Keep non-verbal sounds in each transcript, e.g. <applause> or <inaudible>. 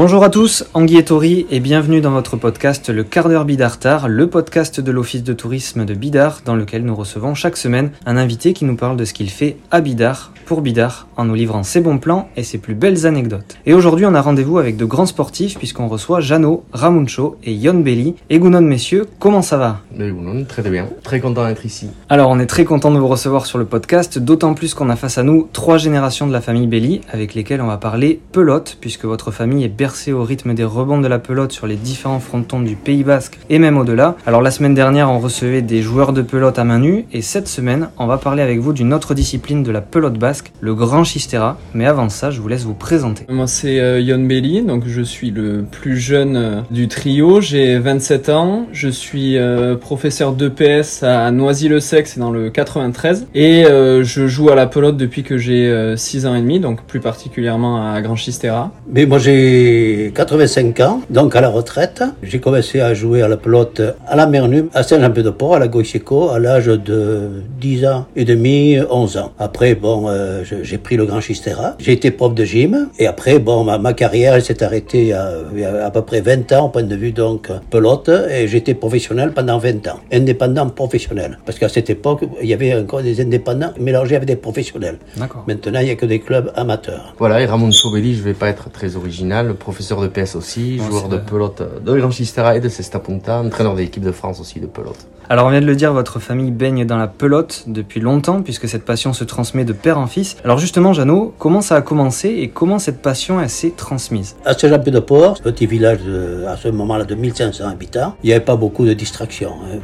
Bonjour à tous, Anguille et Tori et bienvenue dans votre podcast Le quart d'heure Bidartar, le podcast de l'office de tourisme de Bidart dans lequel nous recevons chaque semaine un invité qui nous parle de ce qu'il fait à Bidart pour Bidart en nous livrant ses bons plans et ses plus belles anecdotes. Et aujourd'hui on a rendez-vous avec de grands sportifs puisqu'on reçoit Jeannot, Ramuncho et Yon Belli. Et Gounon messieurs, comment ça va? Gounon, très bien, très content d'être ici. Alors on est très content de vous recevoir sur le podcast, d'autant plus qu'on a face à nous trois générations de la famille Belli avec lesquelles on va parler pelote puisque votre famille est au rythme des rebonds de la pelote sur les différents frontons du Pays Basque et même au-delà. Alors la semaine dernière, on recevait des joueurs de pelote à main nue et cette semaine, on va parler avec vous d'une autre discipline de la pelote basque, le grand chistera. Mais avant ça, je vous laisse vous présenter. Moi, c'est euh, Yon Belli, donc je suis le plus jeune euh, du trio. J'ai 27 ans. Je suis euh, professeur d'EPS à Noisy-le-Sec, c'est dans le 93. Et je joue à la pelote depuis que j'ai 6 ans et demi, donc plus particulièrement à Grand Chistera. Mais moi, j'ai 85 ans, donc à la retraite. J'ai commencé à jouer à la pelote à la Mernum, à Saint-Jean-Pied-de-Port, à la Goicheco, à l'âge de 10 ans et demi, 11 ans. Après, bon, euh, j'ai pris le Grand Chistera. J'ai été prof de gym. Et après, bon, ma, ma carrière s'est arrêtée il y, a, il y, a, à peu près 20 ans, au point de vue donc pelote. Et j'étais professionnel pendant 20 ans. Indépendant professionnel. Parce qu'à cette époque, il y avait encore des indépendants mélangés avec des professionnels. Maintenant, il n'y a que des clubs amateurs. Voilà, et Ramon Sobelli, je vais pas être très original, professeur de PS aussi, joueur de pelote de Grand Chistera et de Cesta Punta, entraîneur de l'équipe de France aussi de pelote. Alors on vient de le dire, votre famille baigne dans la pelote depuis longtemps puisque cette passion se transmet de père en fils. Alors justement, Jeannot, comment ça a commencé et comment cette passion s'est transmise? À Saint-Jean-Pied-de-Port, petit village de, à ce moment-là de 1500 habitants, il n'y avait pas beaucoup de distractions. Hein.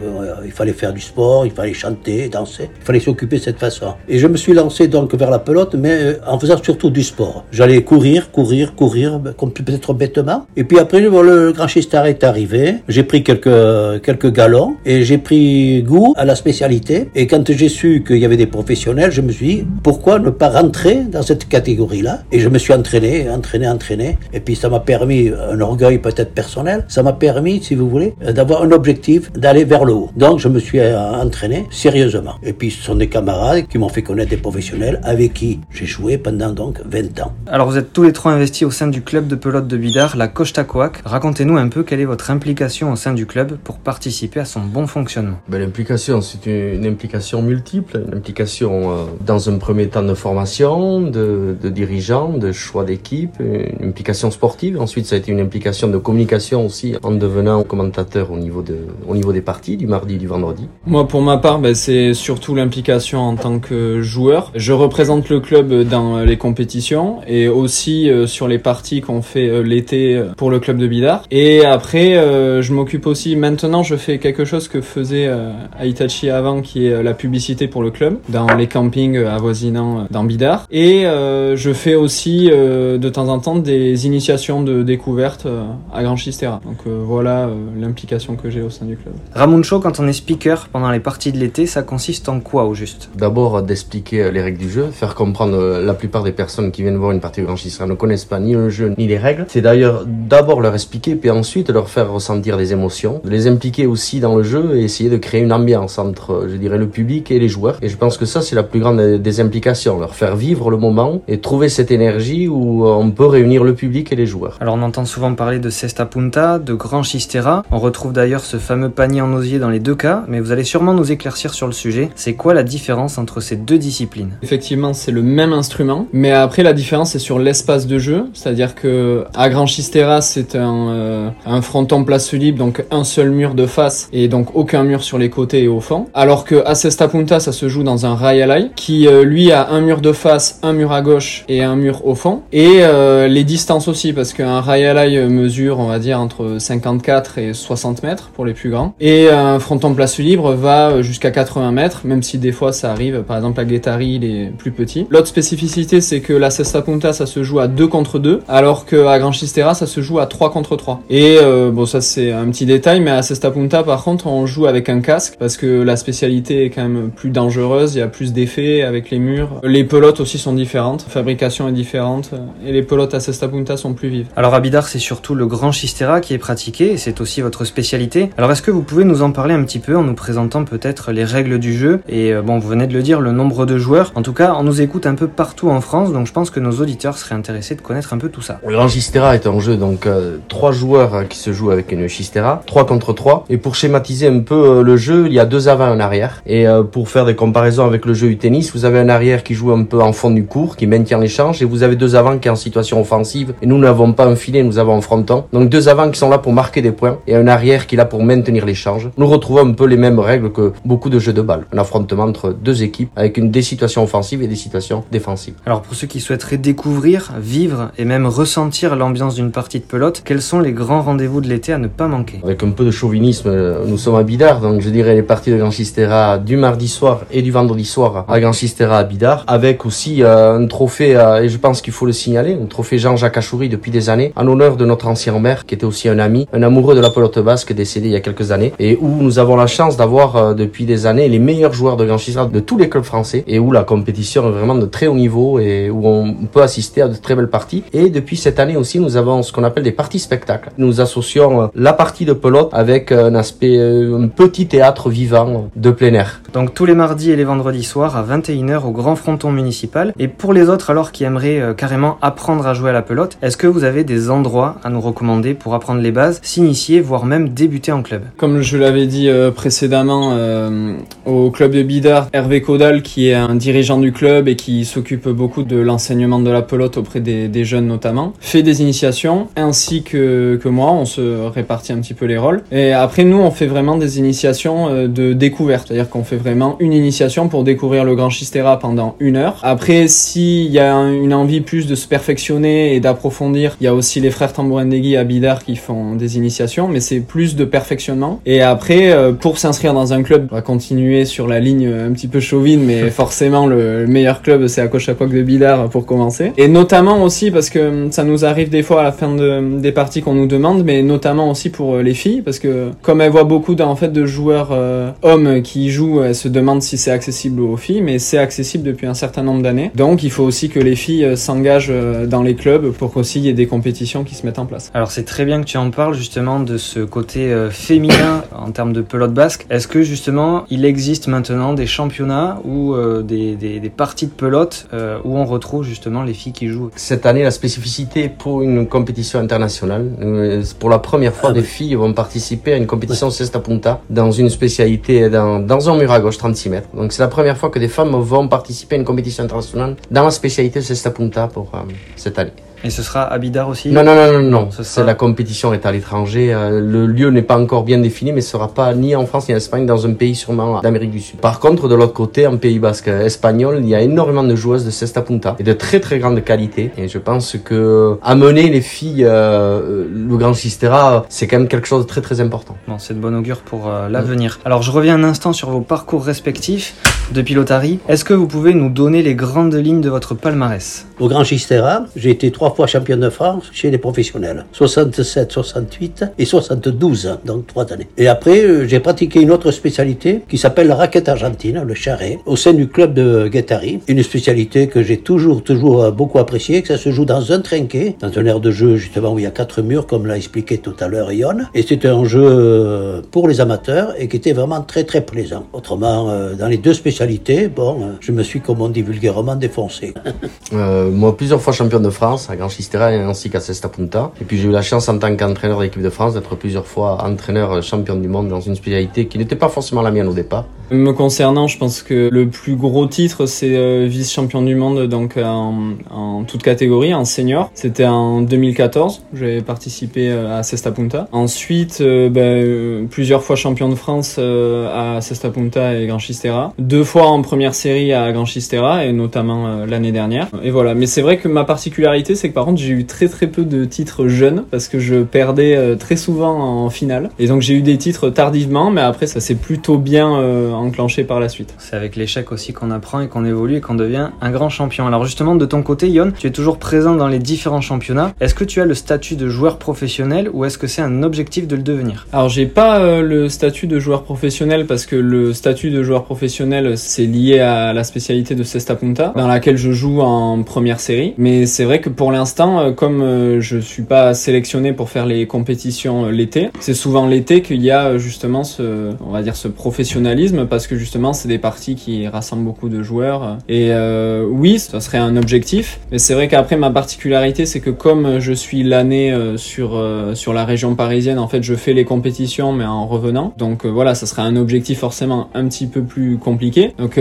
Il fallait faire du sport, il fallait chanter, danser, il fallait s'occuper de cette façon. Et je me suis lancé donc vers la pelote, mais euh, en faisant surtout du sport. J'allais courir, courir, courir, comme peut-être bêtement. Et puis après, le grand Chistar est arrivé, j'ai pris quelques, quelques galons et j'ai pris goût à la spécialité. Et quand j'ai su qu'il y avait des professionnels, je me suis dit, pourquoi ne pas rentrer dans cette catégorie-là? Et je me suis entraîné, entraîné, entraîné. Et puis ça m'a permis, un orgueil peut-être personnel, ça m'a permis, si vous voulez, d'avoir un objectif, d'aller vers le haut. Donc je me suis euh, entraîné sérieusement. Et puis ce sont des camarades qui m'ont fait connaître des professionnels avec qui j'ai joué pendant donc 20 ans. Alors vous êtes tous les trois investis au sein du club de pelote de Bidar, la Coach Racontez-nous un peu quelle est votre implication au sein du club pour participer à son bon fonctionnement ben, L'implication, c'est une, implication multiple, une implication euh, dans un premier temps de formation, de, de dirigeants, de choix d'équipe, une implication sportive. Ensuite, ça a été une implication de communication aussi en devenant commentateur au niveau, de, au niveau des parties, du mardi et du vendredi. Moi, pour ma part, ben, c'est surtout l'implication en tant que joueur. Je représente le club dans les compétitions et aussi euh, sur les parties qu'on fait euh, l'été pour le club de Bidart. Et après, je m'occupe aussi, maintenant, je fais quelque chose que faisait euh, à Itachi avant, qui est euh, la publicité pour le club, dans les campings euh, avoisinants dans Bidart. Et je fais aussi de temps en temps des initiations de découverte à Grand Chistera. Donc voilà l'implication que j'ai au sein du club. Ramuncho, quand on est speaker pendant les parties de l'été, ça consiste en quoi au juste? D'abord d'expliquer les règles du jeu, faire comprendre la plupart des personnes qui viennent voir une partie de Grand Chistera ne connaissent pas ni le jeu ni les règles. C'est d'ailleurs d'abord leur expliquer, puis ensuite leur faire ressentir des émotions, les impliquer aussi dans le jeu et essayer de créer une ambiance entre, je dirais, le public et les joueurs. Et je pense que ça, c'est la plus grande des implications, leur faire vivre le moment et trouver cette énergie où on peut réunir le public et les joueurs. Alors on entend souvent parler de cesta punta, de grand chistera. On retrouve d'ailleurs ce fameux panier en osier dans les deux cas, mais vous allez sûrement nous éclaircir sur le sujet. C'est quoi la différence entre ces deux disciplines? Effectivement, c'est le même instrument, mais après la différence c'est sur l'espace de jeu, c'est-à-dire que à grand chistera c'est un, euh, un fronton place libre, donc un seul mur de face et donc aucun mur sur les côtés et au fond. Alors que à Cesta Punta, ça se joue dans un rail qui euh, lui a un mur de face, un mur à gauche et un mur au fond. Et euh, les distances aussi, parce qu'un rail mesure, on va dire, entre 54 et 60 mètres pour les plus grands. Et un fronton place libre va jusqu'à 80 mètres, même si des fois ça arrive. Par exemple, la Guettari, il est plus petit. L'autre spécificité, c'est que la Cesta Punta, ça se joue à 2 contre 2, alors qu'à Grand Chistera, ça se joue à 3 contre 3. Et euh, bon, ça c'est un petit détail, mais à Cesta Punta, par contre, on joue avec un casque parce que la spécialité est quand même plus dangereuse, il y a plus d'effets avec les murs. Les pelotes aussi sont différentes, la fabrication est différente et les pelotes à Cesta Punta sont plus vives. Alors à Bidar, c'est surtout le grand chistera qui est pratiqué et c'est aussi votre spécialité. Alors est-ce que vous pouvez nous en parler un petit peu en nous présentant peut-être les règles du jeu? Et euh, bon, vous venez de le dire, le nombre de joueurs. En tout cas, on nous écoute un peu partout en France, donc je pense que nos auditeurs seraient intéressés de connaître un peu tout ça. Le grand Chistera est un jeu donc euh, trois joueurs qui se jouent avec une Chistera, 3 contre 3. Et pour schématiser un peu euh, le jeu, il y a deux avant et un arrière. Et euh, pour faire des comparaisons avec le jeu du tennis, vous avez un arrière qui joue un peu en fond du cours, qui maintient l'échange, et vous avez deux avants qui est en situation offensive. Et nous n'avons pas un filet, nous avons un fronton. Donc deux avants qui sont là pour marquer des points, et un arrière qui est là pour maintenir l'échange. Nous retrouvons un peu les mêmes règles que beaucoup de jeux de balle. Un affrontement entre deux équipes avec des situations offensives et des situations défensives. Alors pour ceux qui souhaiteraient découvrir, vivre et même ressentir l'ambiance d'une partie de pelote, quels sont les grands rendez-vous de l'été à ne pas manquer? Avec un peu de chauvinisme, euh, nous sommes à Bidart, donc je dirais les parties de Grand Chistera du mardi soir et du vendredi soir à Grand Chistera à Bidart, avec aussi euh, un trophée, euh, et je pense qu'il faut le signaler, un trophée Jean-Jacques Achoury depuis des années, en honneur de notre ancien maire, qui était aussi un ami, un amoureux de la pelote basque, décédé il y a quelques années, et où nous avons la chance d'avoir depuis des années les meilleurs joueurs de Grand Chistera de tous les clubs français, et où la compétition est vraiment de très haut niveau, et où on peut assister à de très belles parties. Et depuis cette année aussi, nous avons ce qu'on appelle des parties spectacles. Nous associons la partie de pelote avec un aspect, un petit théâtre vivant de plein air. Donc tous les mardis et les vendredis soirs à 21h au Grand Fronton Municipal. Et pour les autres alors qui aimeraient euh, carrément apprendre à jouer à la pelote, est-ce que vous avez des endroits à nous recommander pour apprendre les bases, s'initier, voire même débuter en club? Comme je l'avais dit euh, précédemment, euh, au club de Bidart, Hervé Caudal, qui est un dirigeant du club et qui s'occupe beaucoup de l'enseignement de la pelote auprès des, des, jeunes notamment, fait des initiations, ainsi que, que moi, on se répartit un petit peu les rôles. Et après nous, on fait vraiment des initiations de découverte, c'est-à-dire qu'on fait vraiment une initiation pour découvrir le Grand Chistera pendant une heure. Après, s'il y a une envie plus de se perfectionner et d'approfondir, il y a aussi les frères Tambourendegui à Bidar qui font des initiations, mais c'est plus de perfectionnement. Et après, euh, pour s'inscrire dans un club, on va continuer sur la ligne un petit peu chauvine, mais <laughs> forcément le meilleur club c'est à Cochapoc de Bidar pour commencer. Et notamment aussi parce que ça nous arrive des fois à la fin de, des parties qu'on nous demande, mais notamment aussi pour les filles, parce que comme elles voient beaucoup en fait de joueurs euh, hommes qui jouent, elles se demandent si c'est accessible aux filles, mais c'est accessible depuis un certain nombre d'années. Donc il faut aussi que les filles euh, s'engagent euh, dans les clubs pour qu'aussi il y ait des compétitions qui se mettent en place. Alors c'est très bien que tu en parles justement de ce côté euh, féminin en termes de pelote basque. Est-ce que justement il existe maintenant des championnats ou des, des, des, parties de pelote où on retrouve justement les filles qui jouent? Cette année, la spécificité pour une compétition internationale, pour la première fois, ah des filles vont participer à une compétition Cesta Punta dans une spécialité, dans, dans un mur à gauche, 36 mètres. Donc c'est la première fois que des femmes vont participer à une compétition internationale dans la spécialité Cesta Punta pour euh, cette année. Et ce sera à Bidar aussi Non, non, non, non, non. La compétition est à l'étranger. Euh, le lieu n'est pas encore bien défini, mais ce sera pas ni en France ni en Espagne, dans un pays sûrement d'Amérique du Sud. Par contre, de l'autre côté, en Pays Basque espagnol, il y a énormément de joueuses de cesta punta et de très très grande qualité. Et je pense que amener les filles euh, le Grand Sistera, c'est quand même quelque chose de très très important. Bon, c'est de bon augure pour euh, l'avenir. Alors, je reviens un instant sur vos parcours respectifs de pilotari. Est-ce que vous pouvez nous donner les grandes lignes de votre palmarès? Au Grand Chistera, j'ai été trois fois champion de France chez les professionnels. 67, 68 et 72, donc trois années. Et après, euh, j'ai pratiqué une autre spécialité qui s'appelle la raquette argentine, le charret, au sein du club de Guettari. Une spécialité que j'ai toujours, toujours euh, beaucoup appréciée, que ça se joue dans un trinquet, dans un air de jeu justement où il y a quatre murs, comme l'a expliqué tout à l'heure Ion. Et c'était un jeu euh, pour les amateurs et qui était vraiment très très plaisant. Autrement, dans les deux spécialités, bon, je me suis, comme on dit vulgairement, défoncé. <laughs> moi, plusieurs fois champion de France à ainsi qu'à Cesta Punta. Et puis j'ai eu la chance en tant qu'entraîneur d'équipe de France d'être plusieurs fois entraîneur champion du monde dans une spécialité qui n'était pas forcément la mienne au départ. Me concernant, je pense que le plus gros titre, c'est euh, vice-champion du monde donc en, en, toute catégorie, en senior. C'était en 2014, j'avais participé euh, à Cesta Punta. Ensuite, euh, ben, plusieurs fois champion de France à Cesta Punta et Grand Chistera. Deux fois en première série à Grand Chistera et notamment l'année dernière. Et voilà, mais c'est vrai que ma particularité, c'est que par contre, j'ai eu très très peu de titres jeunes parce que je perdais très souvent en finale. Et donc j'ai eu des titres tardivement, mais après ça s'est plutôt bien enclenché par la suite. C'est avec l'échec aussi qu'on apprend et qu'on évolue et qu'on devient un grand champion. Alors justement, de ton côté, Yon, tu es toujours présent dans les différents championnats. Est-ce que tu as le statut de joueur professionnel ou est-ce que c'est un objectif de le devenir? Alors j'ai pas euh, le statut de joueur professionnel parce que le statut de joueur professionnel c'est lié à la spécialité de Cesta Punta dans laquelle je joue en première série. Mais c'est vrai que pour l'instant, euh, comme euh, je suis pas sélectionné pour faire les compétitions l'été, c'est souvent l'été qu'il y a justement ce, on va dire ce professionnalisme parce que justement c'est des parties qui rassemblent beaucoup de joueurs. Et euh, oui, ça serait un objectif, mais c'est vrai qu'après ma particularité c'est que comme je suis l'année euh, sur euh, sur la région parisienne, en fait je fais les compétitions mais en revenant. Donc voilà, ça serait un objectif forcément un petit peu plus compliqué. Donc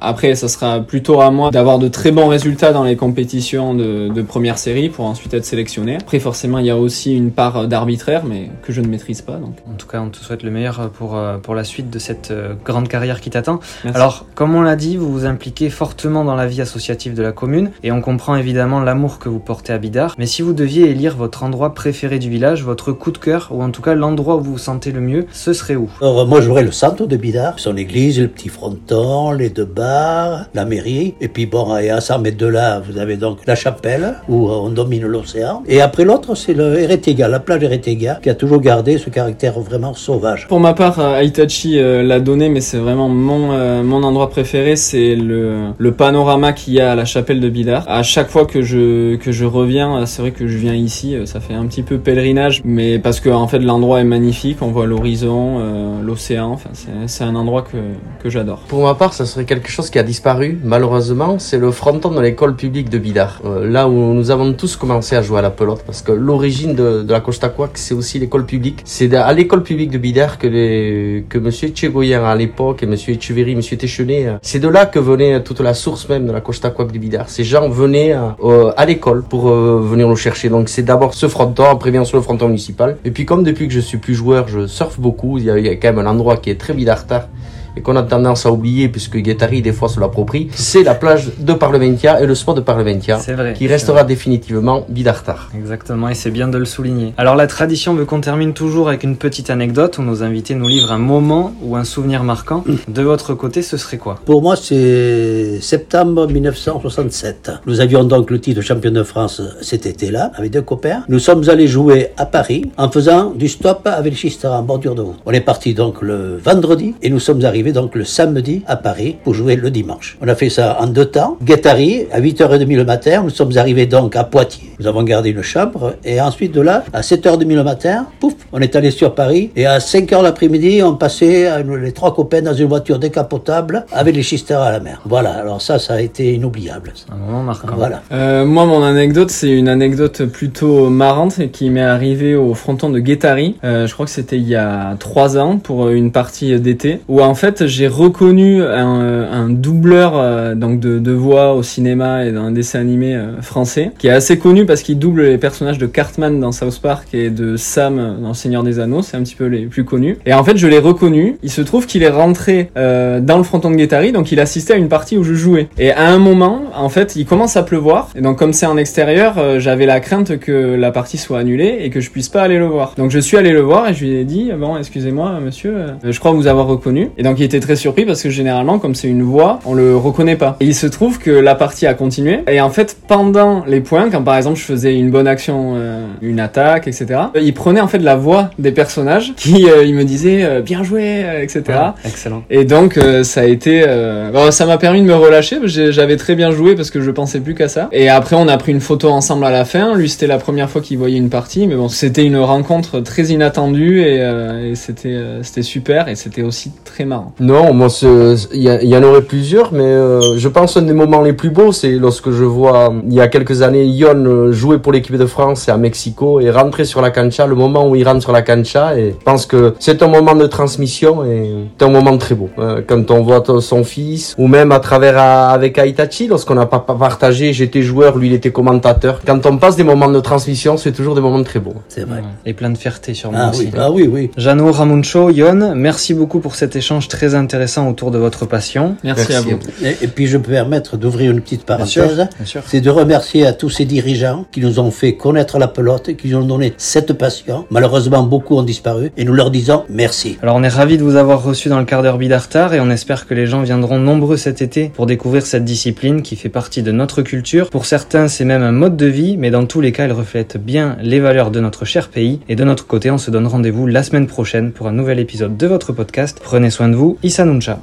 après ça sera plutôt à moi d'avoir de très bons résultats dans les compétitions de, de première série pour ensuite être sélectionné. Après forcément il y a aussi une part d'arbitraire mais que je ne maîtrise pas. Donc En tout cas, on te souhaite le meilleur pour, pour la suite de cette euh, grande carrière qui t'attend. Alors, comme on l'a dit, vous vous impliquez fortement dans la vie associative de la commune et on comprend évidemment l'amour que vous portez à Bidart. Mais si vous deviez élire votre endroit préféré du village, votre coup de cœur ou en tout cas l'endroit où vous vous sentez le mieux, ce serait où? Alors, moi, j'aurais le centre de Bidart, son église, le petit fronton, les deux bars, la mairie. Et puis, bon, et à 100 mètres de là, vous avez donc la chapelle, où on domine l'océan. Et après, l'autre, c'est le Eretega, la plage Eretega, qui a toujours gardé ce caractère vraiment sauvage. Pour ma part, euh, Hitachi euh, l'a donné, mais c'est vraiment mon, euh, mon endroit préféré, c'est le, le panorama qu'il y a à la chapelle de Bidart. À chaque fois que je, que je reviens, euh, c'est vrai que je viens ici, euh, ça fait un petit peu pèlerinage, mais parce que en fait l'endroit est magnifique, on voit l'horizon, l'océan, enfin c'est, un endroit que, que j'adore. Pour ma part, ça serait quelque chose qui a disparu, malheureusement, c'est le fronton de l'école publique de Bidart. Là où nous avons tous commencé à jouer à la pelote, parce que l'origine de, de la Costa c'est aussi l'école publique. C'est à l'école publique de Bidart que, que monsieur Tchegoyen à l'époque et monsieur Echeverry, monsieur Téchenet, euh, c'est de là que venait toute la source même de la Costa Quack de Bidart. Ces gens venaient euh, euh, à l'école pour euh, venir le chercher. Donc c'est d'abord ce fronton, après bien sûr le fronton municipal. Et puis comme depuis que je suis plus joueur, je surfe beaucoup, il y a, quand même un endroit qui est très bidartar et qu'on a tendance à oublier puisque Guettari des fois se l'approprie, c'est la plage de Parlementia et le spot de Parlementia C'est vrai. qui restera définitivement bidartar. Exactement, et c'est bien de le souligner. Alors la tradition veut qu'on termine toujours avec une petite anecdote où nos invités nous livrent un moment ou un souvenir marquant. De votre côté, ce serait quoi? Pour moi, c'est septembre 1967. Nous avions donc le titre de champion de France cet été-là, avec deux copains. Nous sommes allés jouer à Paris en faisant du stop avec les schisters en bordure de route. On est parti donc le vendredi et nous sommes arrivés donc le samedi à Paris pour jouer le dimanche. On a fait ça en deux temps. Guettari, à 8h30 le matin, nous sommes arrivés donc à Poitiers. Nous avons gardé une chambre et ensuite de là, à 7h30 le matin, pouf, on est allé sur Paris et à 5h l'après-midi, on passait euh, les trois copains dans une voiture décapotable avec les schisters à la mer. Voilà, alors ça, ça a été inoubliable. Un moment marquant. Voilà. Euh, moi, mon anecdote, c'est une anecdote plutôt marrante qui m'est arrivée au fronton de Guettari. Euh, je crois que c'était il y a trois ans pour une partie d'été où en fait j'ai reconnu un, un doubleur euh, donc de, voix au cinéma et dans un dessin animé euh, français qui est assez connu parce qu'il double les personnages de Cartman dans South Park et de Sam dans Seigneur des Anneaux. C'est un petit peu les plus connus. Et en fait, je l'ai reconnu. Il se trouve qu'il est rentré euh, dans le fronton de Guettari, donc il assistait à une partie où je jouais. Et à un moment, en fait, il commence à pleuvoir. Et donc, comme c'est en extérieur, j'avais la crainte que la partie soit annulée et que je puisse pas aller le voir. Donc, je suis allé le voir et je lui ai dit, bon, excusez-moi, monsieur, je crois vous avoir reconnu. Et donc, il était très surpris parce que généralement, comme c'est une voix, on le reconnaît pas. Et il se trouve que la partie a continué. Et en fait, pendant les points, quand par exemple je faisais une bonne action, euh, une attaque, etc., il prenait en fait la voix des personnages qui, euh, il me disait, euh, bien joué, euh, etc. Excellent. Et donc euh, ça a été, euh, bon, ça m'a permis de me relâcher. J'avais très bien joué parce que je pensais plus qu'à ça. Et après on a pris une photo ensemble à la fin. Lui c'était la première fois qu'il voyait une partie, mais bon c'était une rencontre très inattendue et, euh, et c'était euh, c'était super et c'était aussi très marrant. Non, moi, ce- il y, a- en aurait plusieurs, mais euh, je pense un des moments les plus beaux, c'est lorsque je vois, il y a quelques années, Yon euh, jouer pour l'équipe de France et à Mexico et rentrer sur la cancha, le moment où il rentre sur la cancha, et je pense que c'est un moment de transmission et c'est un moment très beau. Euh, quand on voit son fils, ou même à travers à- avec Aitachi, lorsqu'on n'a pas pas partagé, j'étais joueur, lui il était commentateur. Quand on passe des moments de transmission, c'est toujours des moments très beaux. C'est vrai. Et plein de fierté sûrement Ah aussi. oui, ah oui, oui. Jano, Ramuncho, Yon, merci beaucoup pour cet échange très intéressant autour de votre passion. Merci, à Merci vous. à vous. Et, et puis je peux me permettre d'ouvrir une petite parenthèse. C'est de remercier à tous ces dirigeants qui nous ont fait connaître la pelote, qui nous ont donné cette passion. Malheureusement, beaucoup ont disparu et nous leur disons merci. Alors on est ravis de vous avoir reçu dans le quart d'heure Bidartar et on espère que les gens viendront nombreux cet été pour découvrir cette discipline qui fait partie de notre culture. Pour certains c'est même un mode de vie mais dans tous les cas elle reflète bien les valeurs de notre cher pays et de notre côté on se donne rendez-vous la semaine prochaine pour un nouvel épisode de votre podcast. Prenez soin de vous, Nuncha.